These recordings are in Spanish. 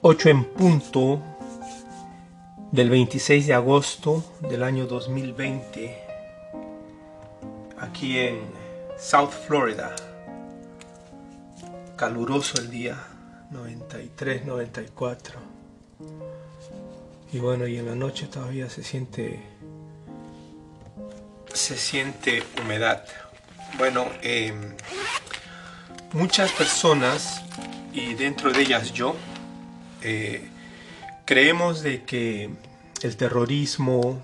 8 en punto del 26 de agosto del año 2020 aquí en South Florida. Caluroso el día, 93, 94. Y bueno, y en la noche todavía se siente se siente humedad. Bueno, em, muchas personas y dentro de ellas yo eh, creemos de que el terrorismo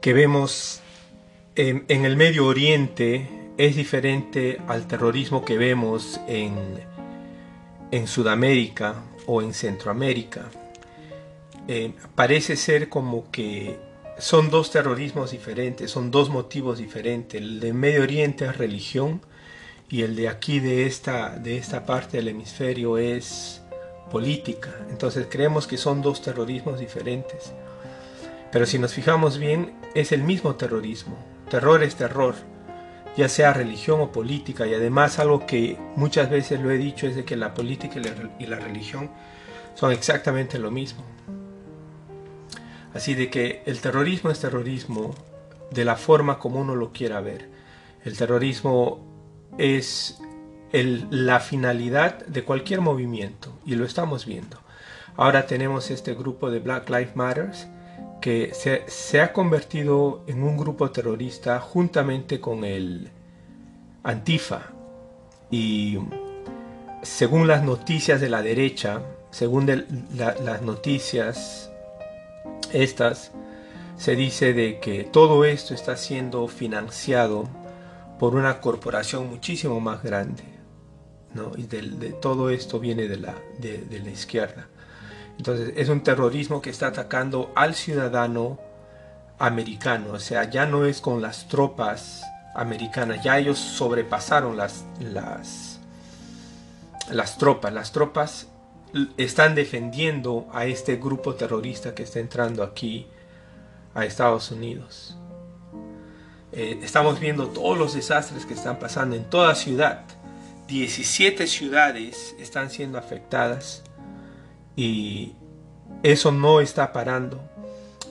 que vemos en, el Medio Oriente es diferente al terrorismo que vemos en, en Sudamérica o en Centroamérica. Eh, parece ser como que son dos terrorismos diferentes, son dos motivos diferentes. El de Medio Oriente es religión y el de aquí de esta, de esta parte del hemisferio es política. Entonces creemos que son dos terrorismos diferentes. Pero si nos fijamos bien, es el mismo terrorismo. Terror es terror, ya sea religión o política. Y además algo que muchas veces lo he dicho es de que la política y la religión son exactamente lo mismo. Así de que el terrorismo es terrorismo de la forma como uno lo quiera ver. El terrorismo es la finalidad de cualquier movimiento y lo estamos viendo. Ahora tenemos este grupo de Black Lives Matter que se, ha convertido en un grupo terrorista juntamente con el Antifa. Y según las noticias de la derecha, según las noticias estas, se dice de que todo esto está siendo financiado por una corporación muchísimo más grande. ¿no? Y de, todo esto viene de la, de, la izquierda. Entonces es un terrorismo que está atacando al ciudadano americano. O sea, ya no es con las tropas americanas, ya ellos sobrepasaron las, las, las tropas. Las tropas están defendiendo a este grupo terrorista que está entrando aquí a Estados Unidos. Eh, estamos viendo todos los desastres que están pasando en toda ciudad. 17 ciudades están siendo afectadas y eso no está parando.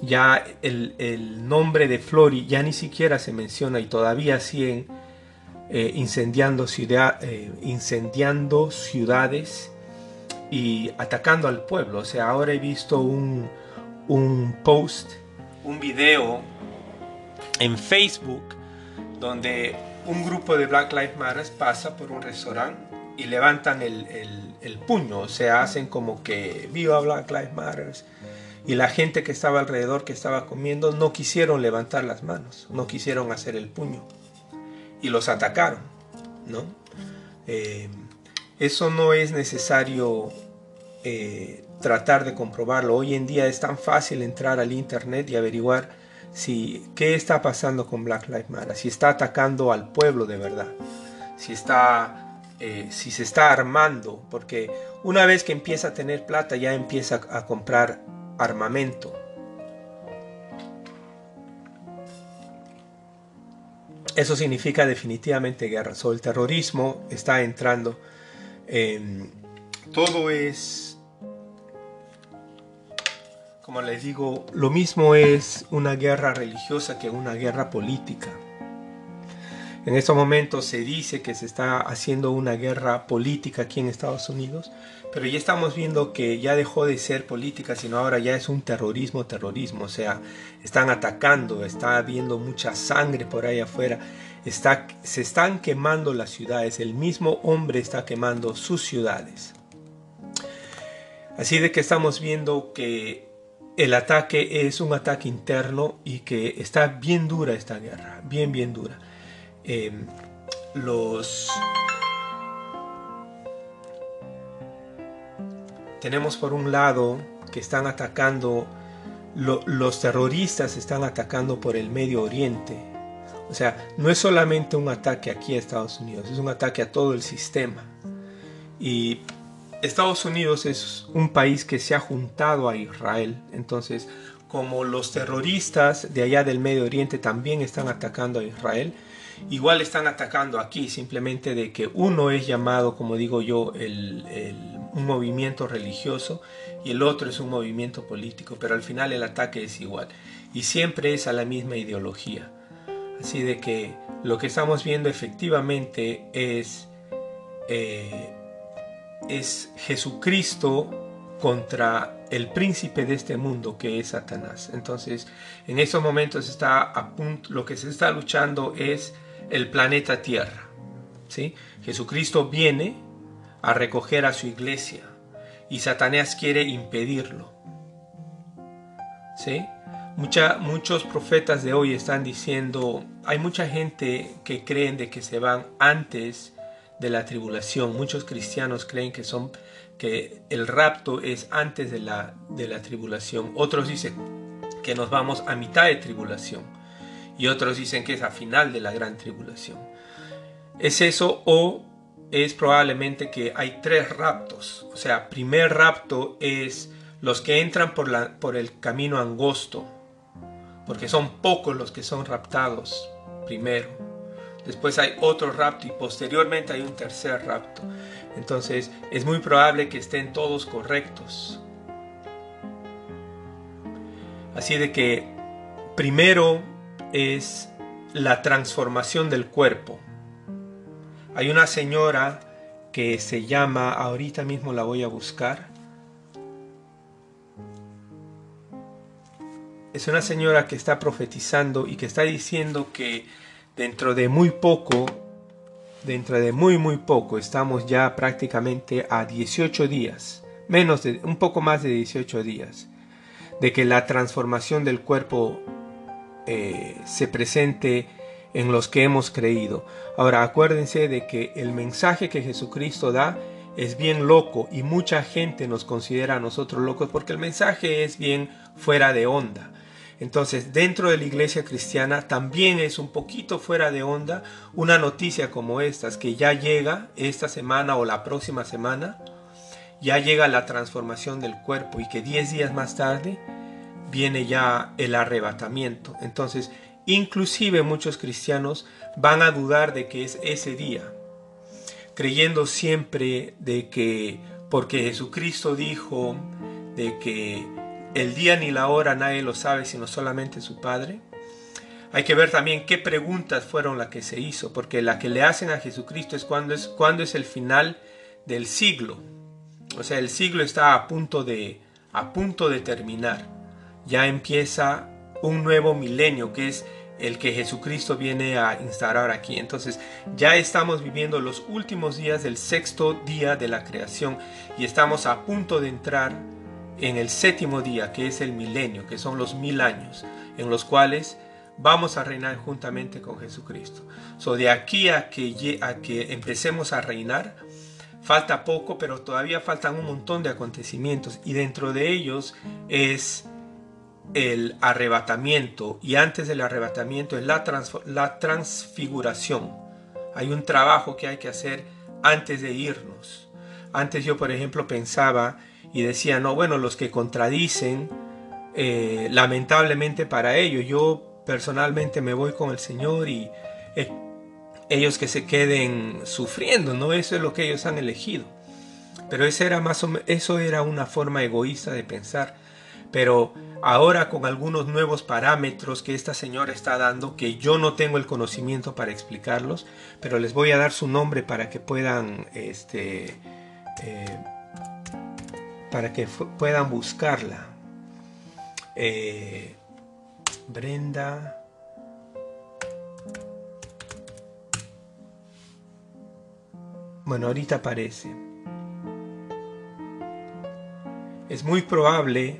Ya el, nombre de Flori ya ni siquiera se menciona y todavía siguen eh, incendiando, eh, incendiando ciudades y atacando al pueblo. O sea, ahora he visto un, un post, un video Facebook donde un grupo de Black Lives Matter pasa por un restaurante y levantan el, puño, o sea, hacen como que viva Black Lives Matter. Y la gente que estaba alrededor, que estaba comiendo, no quisieron levantar las manos, no quisieron hacer el puño. Y los atacaron, ¿no? Eh, eso no es necesario eh, tratar de comprobarlo. Hoy en día es tan fácil entrar al internet y averiguar si qué está pasando con Black Lives Matter, si está atacando al pueblo de verdad, si está eh, si se está armando, porque una vez que empieza a tener plata ya empieza a comprar armamento. Eso significa definitivamente guerra. So, el terrorismo está entrando. en todo es como les digo, lo mismo es una guerra religiosa que una guerra política. En estos momentos se dice que se está haciendo una guerra política aquí en Estados Unidos, pero ya estamos viendo que ya dejó de ser política, sino ahora ya es un terrorismo, terrorismo. O sea, están atacando, está habiendo mucha sangre por ahí afuera, está, se están quemando las ciudades, el mismo hombre está quemando sus ciudades. Así de que estamos viendo que el ataque es un ataque interno y que está bien dura esta guerra, bien, bien dura. Em, los... Tenemos por un lado que están atacando, los terroristas están atacando por el Medio Oriente. O sea, no es solamente un ataque aquí a Estados Unidos, es un ataque a todo el sistema. Y Estados Unidos es un país que se ha juntado a Israel, entonces como los terroristas de allá del Medio Oriente también están atacando a Israel, igual están atacando aquí, simplemente de que uno es llamado, como digo yo, un movimiento religioso y el otro es un movimiento político, pero al final el ataque es igual y siempre es a la misma ideología. Así de que lo que estamos viendo efectivamente es, eh, es Jesucristo contra el príncipe de este mundo que es Satanás. Entonces, en estos momentos está a punto, lo que se está luchando es el planeta Tierra. ¿sí? Jesucristo viene a recoger a su iglesia y Satanás quiere impedirlo. ¿sí? muchos profetas de hoy están diciendo, hay mucha gente que creen de que se van antes de la tribulación. Muchos cristianos creen que son que el rapto es antes de la, de la tribulación. Otros dicen que nos vamos a mitad de tribulación. Y otros dicen que es a final de la gran tribulación. ¿Es eso o es probablemente que hay tres raptos? O sea, primer rapto es los que entran por, la, por el camino angosto, porque son pocos los que son raptados primero. Después hay otro rapto y posteriormente hay un tercer rapto. Entonces es muy probable que estén todos correctos. Así de que primero es la transformación del cuerpo. Hay una señora que se llama, ahorita mismo la voy a buscar. Es una señora que está profetizando y que está diciendo que dentro de muy poco dentro de muy muy poco, estamos ya prácticamente a 18 días, menos de un poco más de 18 días, de que la transformación del cuerpo eh, se presente en los que hemos creído. Ahora acuérdense de que el mensaje que Jesucristo da es bien loco y mucha gente nos considera a nosotros locos porque el mensaje es bien fuera de onda. Entonces, dentro de la iglesia cristiana también es un poquito fuera de onda una noticia como estas, que ya llega esta semana o la próxima semana, ya llega la transformación del cuerpo y que 10 días más tarde viene ya el arrebatamiento. Entonces, inclusive muchos cristianos van a dudar de que es ese día, creyendo siempre de que porque Jesucristo dijo de que el día ni la hora nadie lo sabe sino solamente su Padre. Hay que ver también qué preguntas fueron las que se hizo, porque la que le hacen a Jesucristo es cuando es, cuando es el final del siglo. O sea, el siglo está a punto de, a punto de terminar. Ya empieza un nuevo milenio que es el que Jesucristo viene a instaurar aquí. Entonces ya estamos viviendo los últimos días del sexto día de la creación y estamos a punto de entrar en el séptimo día, que es el milenio, que son los mil años, en los cuales vamos a reinar juntamente con Jesucristo. So, de aquí a que, a que empecemos a reinar, falta poco, pero todavía faltan un montón de acontecimientos y dentro de ellos es el arrebatamiento y antes del arrebatamiento es la, la transfiguración. Hay un trabajo que hay que hacer antes de irnos. Antes yo, por ejemplo, pensaba y decía, no, bueno, los que contradicen, eh, lamentablemente para ellos, yo personalmente me voy con el Señor y eh, ellos que se queden sufriendo, ¿no? Eso es lo que ellos han elegido. Pero eso era, más eso era una forma egoísta de pensar. Pero ahora con algunos nuevos parámetros que esta señora está dando, que yo no tengo el conocimiento para explicarlos, pero les voy a dar su nombre para que puedan este, eh, para que puedan buscarla. Eh, Brenda. Bueno, ahorita aparece. Es muy probable,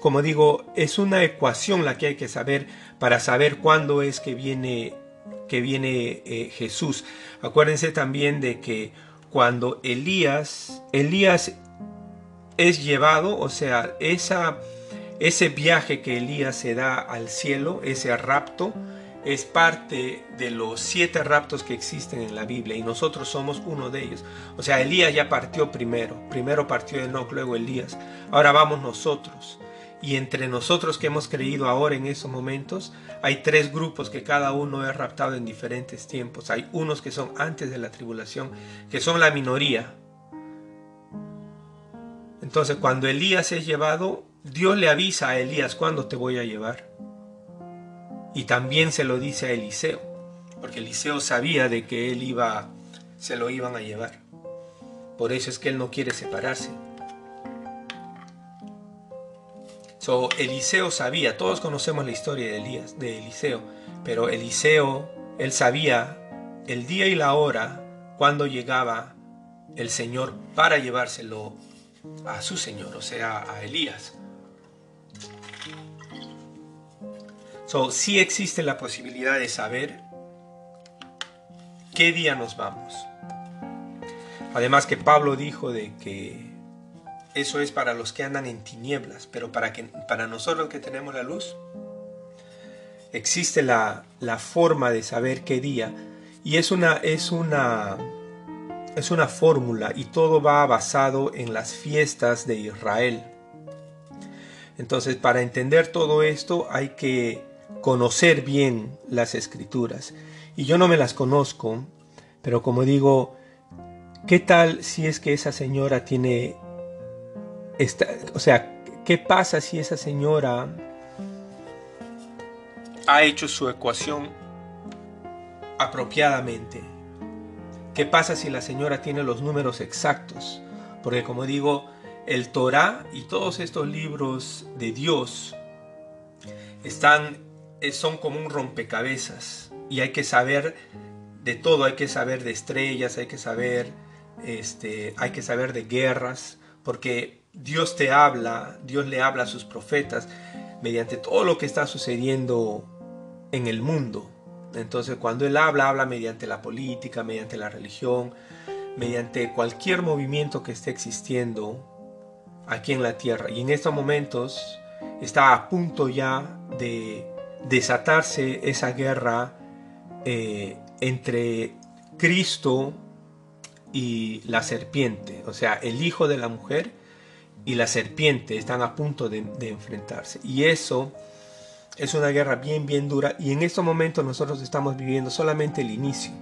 como digo, es una ecuación la que hay que saber para saber cuándo es que viene, que viene eh, Jesús. Acuérdense también de que cuando Elías, Elías es llevado, o sea, esa, ese viaje que Elías se da al cielo, ese rapto, es parte de los siete raptos que existen en la Biblia y nosotros somos uno de ellos. O sea, Elías ya partió primero, primero partió Enoch, luego Elías, ahora vamos nosotros. Y entre nosotros que hemos creído ahora en esos momentos, hay tres grupos que cada uno es raptado en diferentes tiempos. Hay unos que son antes de la tribulación, que son la minoría, Entonces cuando Elías es llevado, Dios le avisa a Elías cuándo te voy a llevar. Y también se lo dice a Eliseo, porque Eliseo sabía de que él iba, se lo iban a llevar. Por eso es que él no quiere separarse. So, Eliseo sabía, todos conocemos la historia de Elías, de Eliseo, pero Eliseo, él sabía el día y la hora cuando llegaba el Señor para llevárselo a su Señor, o sea, a Elías. So, sí existe la posibilidad de saber qué día nos vamos. Además que Pablo dijo de que eso es para los que andan en tinieblas, pero para, que, para nosotros que tenemos la luz, existe la, la forma de saber qué día. Y es una, es una, es una fórmula y todo va basado en las fiestas de Israel. Entonces, para entender todo esto hay que conocer bien las escrituras. Y yo no me las conozco, pero como digo, ¿qué tal si es que esa señora tiene... O sea, ¿qué pasa si esa señora ha hecho su ecuación apropiadamente? ¿Qué pasa si la señora tiene los números exactos? Porque como digo, el Torah y todos estos libros de Dios están son como un rompecabezas y hay que saber de todo, hay que saber de estrellas, hay que saber este, hay que saber de guerras, porque Dios te habla, Dios le habla a sus profetas mediante todo lo que está sucediendo en el mundo. Entonces, cuando él habla, habla mediante la política, mediante la religión, mediante cualquier movimiento que esté existiendo aquí en la tierra. Y en estos momentos está a punto ya de desatarse esa guerra eh, entre Cristo y la serpiente, o sea, el hijo de la mujer y la serpiente están a punto de, enfrentarse. Y eso es una guerra bien, bien dura. Y en estos momentos nosotros estamos viviendo solamente el inicio.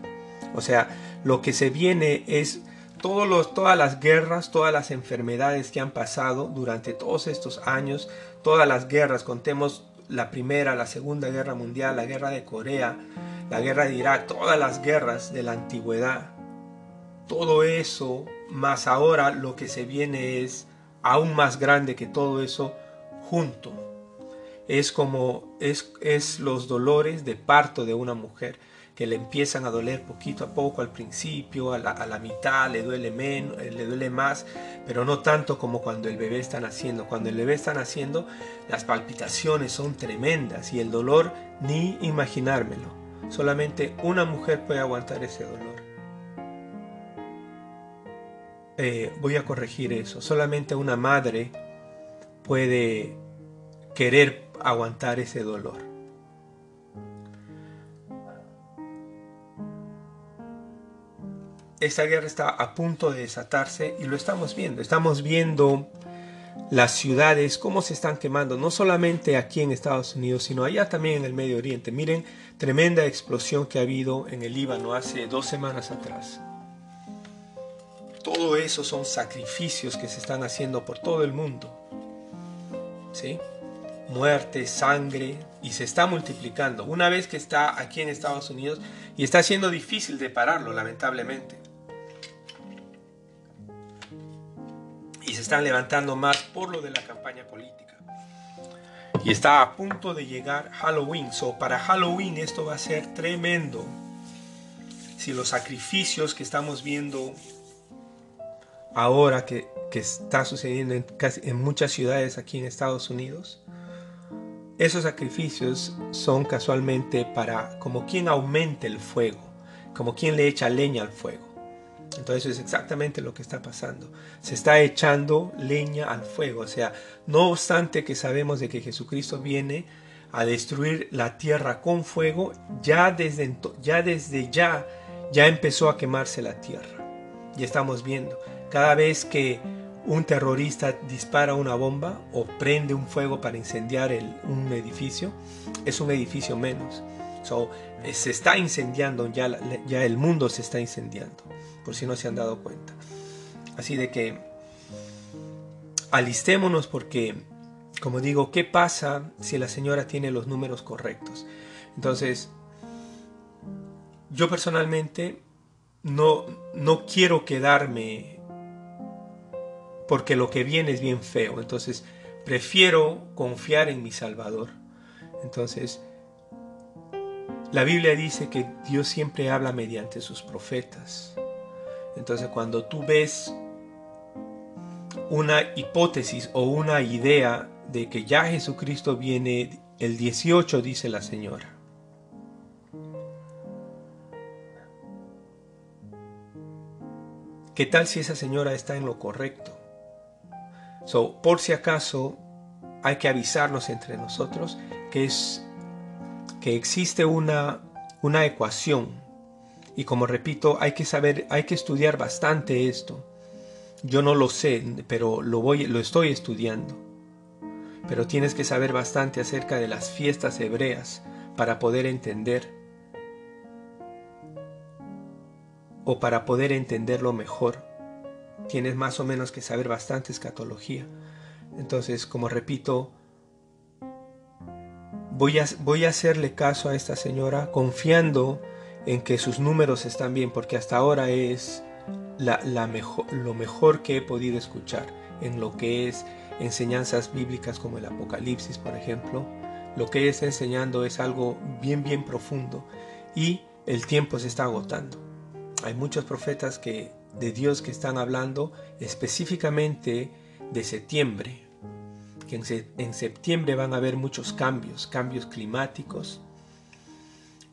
O sea, lo que se viene es todos los, todas las guerras, todas las enfermedades que han pasado durante todos estos años, todas las guerras, contemos la primera, la segunda guerra mundial, la guerra de Corea, la guerra de Irak, todas las guerras de la antigüedad, todo eso, más ahora lo que se viene es aún más grande que todo eso junto. Es como es, es los dolores de parto de una mujer que le empiezan a doler poquito a poco al principio, a la, mitad le duele menos, eh, le duele más, pero no tanto como cuando el bebé está naciendo. Cuando el bebé está naciendo, las palpitaciones son tremendas y el dolor ni imaginármelo. Solamente una mujer puede aguantar ese dolor. Eh, voy a corregir eso. Solamente una madre puede querer aguantar ese dolor. esta guerra está a punto de desatarse y lo estamos viendo. Estamos viendo las ciudades, cómo se están quemando, no solamente aquí en Estados Unidos, sino allá también en el Medio Oriente. Miren, tremenda explosión que ha habido en el Líbano hace dos semanas atrás. Todo eso son sacrificios que se están haciendo por todo el mundo. ¿Sí? Muerte, sangre, y se está multiplicando. Una vez que está aquí en Estados Unidos, y está siendo difícil de pararlo, lamentablemente. se están levantando más por lo de la campaña política. Y está a punto de llegar Halloween. So, para Halloween esto va a ser tremendo. Si los sacrificios que estamos viendo ahora que, que está sucediendo en, casi, en muchas ciudades aquí en Estados Unidos, esos sacrificios son casualmente para como quien aumente el fuego, como quien le echa leña al fuego. Entonces es exactamente lo que está pasando. Se está echando leña al fuego. O sea, no obstante que sabemos de que Jesucristo viene a destruir la tierra con fuego, ya desde ya, desde ya, ya empezó a quemarse la tierra. Y estamos viendo, cada vez que un terrorista dispara una bomba o prende un fuego para incendiar un edificio, es un edificio menos. So, se está incendiando, ya, ya el mundo se está incendiando por si no se han dado cuenta. Así de que alistémonos porque, como digo, ¿qué pasa si la señora tiene los números correctos? Entonces, yo personalmente no, no quiero quedarme porque lo que viene es bien feo. Entonces, prefiero confiar en mi Salvador. Entonces, la Biblia dice que Dios siempre habla mediante sus profetas. Entonces, cuando tú ves una hipótesis o una idea de que ya Jesucristo viene el 18, dice la señora. ¿Qué tal si esa señora está en lo correcto? Por si acaso, hay que avisarnos entre nosotros que es que existe una, una ecuación y como repito, hay que saber, hay que estudiar bastante esto yo no lo sé, pero lo, voy, lo estoy estudiando. Pero tienes que saber bastante acerca de las fiestas hebreas para poder entender o para poder entenderlo mejor. Tienes más o menos que saber bastante escatología. Entonces, como repito, voy a, voy a hacerle caso a esta señora confiando en que sus números están bien, porque hasta ahora es la, mejor, lo mejor que he podido escuchar en lo que es enseñanzas bíblicas como el Apocalipsis, por ejemplo. Lo que está enseñando es algo bien, bien profundo y el tiempo se está agotando. Hay muchos profetas que, de Dios que están hablando específicamente de septiembre, que en, septiembre van a haber muchos cambios, cambios climáticos,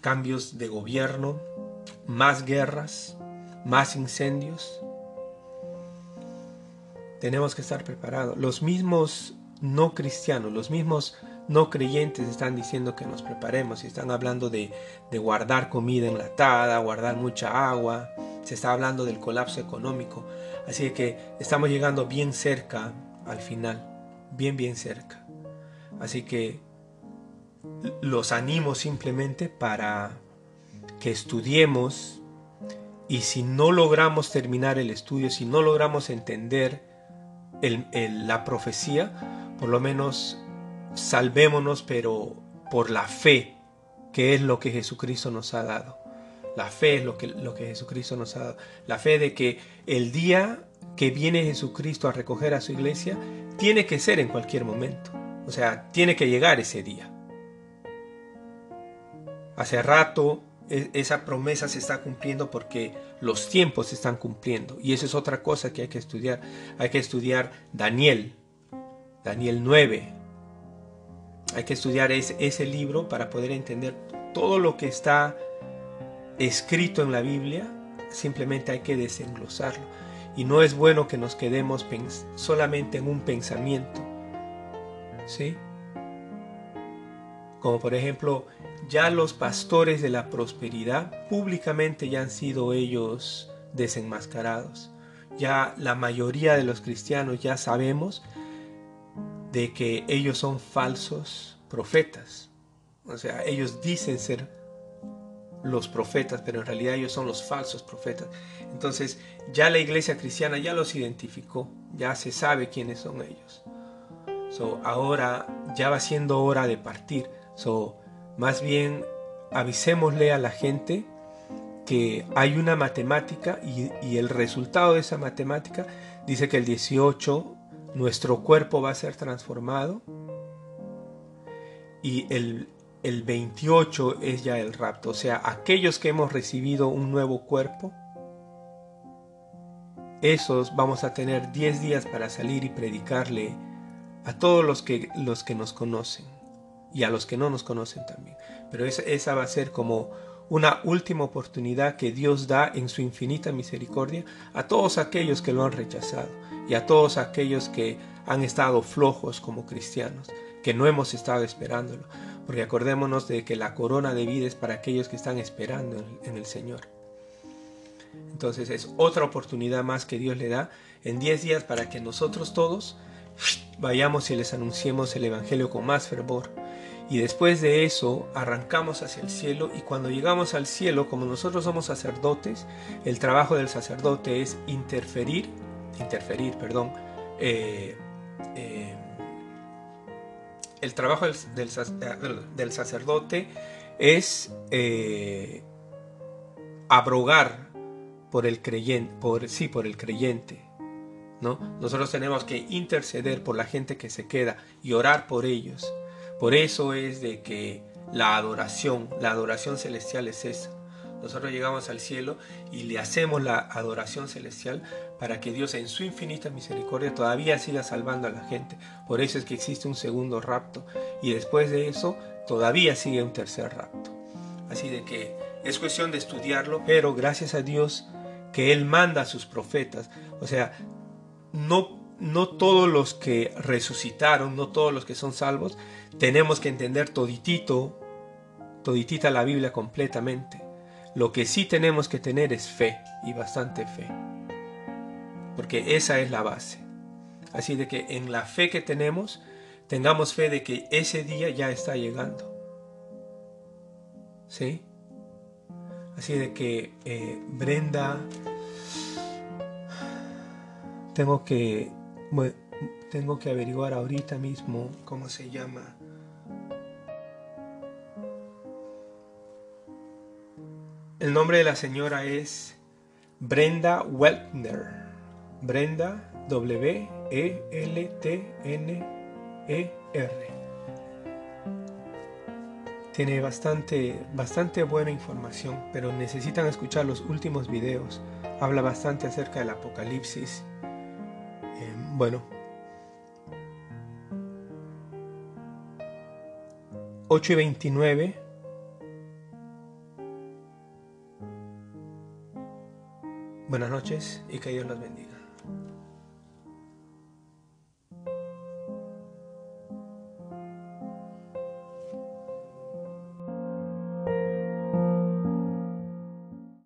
cambios de gobierno, más guerras, más incendios. Tenemos que estar preparados. Los mismos no cristianos, los mismos no creyentes están diciendo que nos preparemos y están hablando de, guardar comida enlatada, guardar mucha agua, se está hablando del colapso económico. Así que estamos llegando bien cerca al final, bien, bien cerca. Así que los animo simplemente para que estudiemos y si no logramos terminar el estudio, si no logramos entender la profecía, por lo menos salvémonos, pero por la fe, que es lo que Jesucristo nos ha dado. La fe es lo que, lo que Jesucristo nos ha dado. La fe de que el día que viene Jesucristo a recoger a su iglesia, tiene que ser en cualquier momento. O sea, tiene que llegar ese día. Hace rato e, esa promesa se está cumpliendo porque los tiempos se están cumpliendo. Y eso es otra cosa que hay que estudiar. Hay que estudiar Daniel, Daniel 9. Hay que estudiar ese, ese libro para poder entender todo lo que está escrito en la Biblia. Simplemente hay que desenglosarlo. Y no es bueno que nos quedemos solamente en un pensamiento. ¿Sí? Como por ejemplo, ya los pastores de la prosperidad públicamente ya han sido ellos desenmascarados. Ya la mayoría de los cristianos ya sabemos de que ellos son falsos profetas. O sea, ellos dicen ser los profetas, pero en realidad ellos son los falsos profetas. Entonces, ya la iglesia cristiana ya los identificó, ya se sabe quiénes son ellos. So, ahora ya va siendo hora de partir. So, más bien avisémosle a la gente que hay una matemática y, el resultado de esa matemática dice que el 18 nuestro cuerpo va a ser transformado y el, el 28 es ya el rapto. O sea, aquellos que hemos recibido un nuevo cuerpo, esos vamos a tener 10 días para salir y predicarle a todos los que, los que nos conocen y a los que no nos conocen también. Pero esa, esa va a ser como una última oportunidad que Dios da en su infinita misericordia a todos aquellos que lo han rechazado y a todos aquellos que han estado flojos como cristianos, que no hemos estado esperándolo. Porque acordémonos de que la corona de vida es para aquellos que están esperando en el Señor. Entonces es otra oportunidad más que Dios le da en 10 días para que nosotros todos vayamos y les anunciemos el Evangelio con más fervor y después de eso arrancamos hacia el cielo y cuando llegamos al cielo, como nosotros somos sacerdotes, el trabajo del sacerdote es interferir, interferir, perdón, eh, eh, el trabajo del, sacerdote es eh, abrogar por el creyente, por, sí, por el creyente. ¿no? Nosotros tenemos que interceder por la gente que se queda y orar por ellos. Por eso es de que la adoración, la adoración celestial es esa. Nosotros llegamos al cielo y le hacemos la adoración celestial para que Dios en su infinita misericordia todavía siga salvando a la gente. Por eso es que existe un segundo rapto y después de eso todavía sigue un tercer rapto. Así de que es cuestión de estudiarlo, pero gracias a Dios que Él manda a sus profetas. O sea, no, no todos los que resucitaron, no todos los que son salvos, tenemos que entender toditito, toditita la Biblia completamente. Lo que sí tenemos que tener es fe y bastante fe. Porque esa es la base. Así de que en la fe que tenemos, tengamos fe de que ese día ya está llegando. ¿Sí? Así de que eh, Brenda, tengo que, tengo que averiguar ahorita mismo cómo se llama. El nombre de la señora es Brenda Weltner. Brenda W E L T N E R tiene bastante, bastante buena información, pero necesitan escuchar los últimos videos. Habla bastante acerca del apocalipsis. Eh, bueno. 8 y 29. Buenas noches y que Dios los bendiga.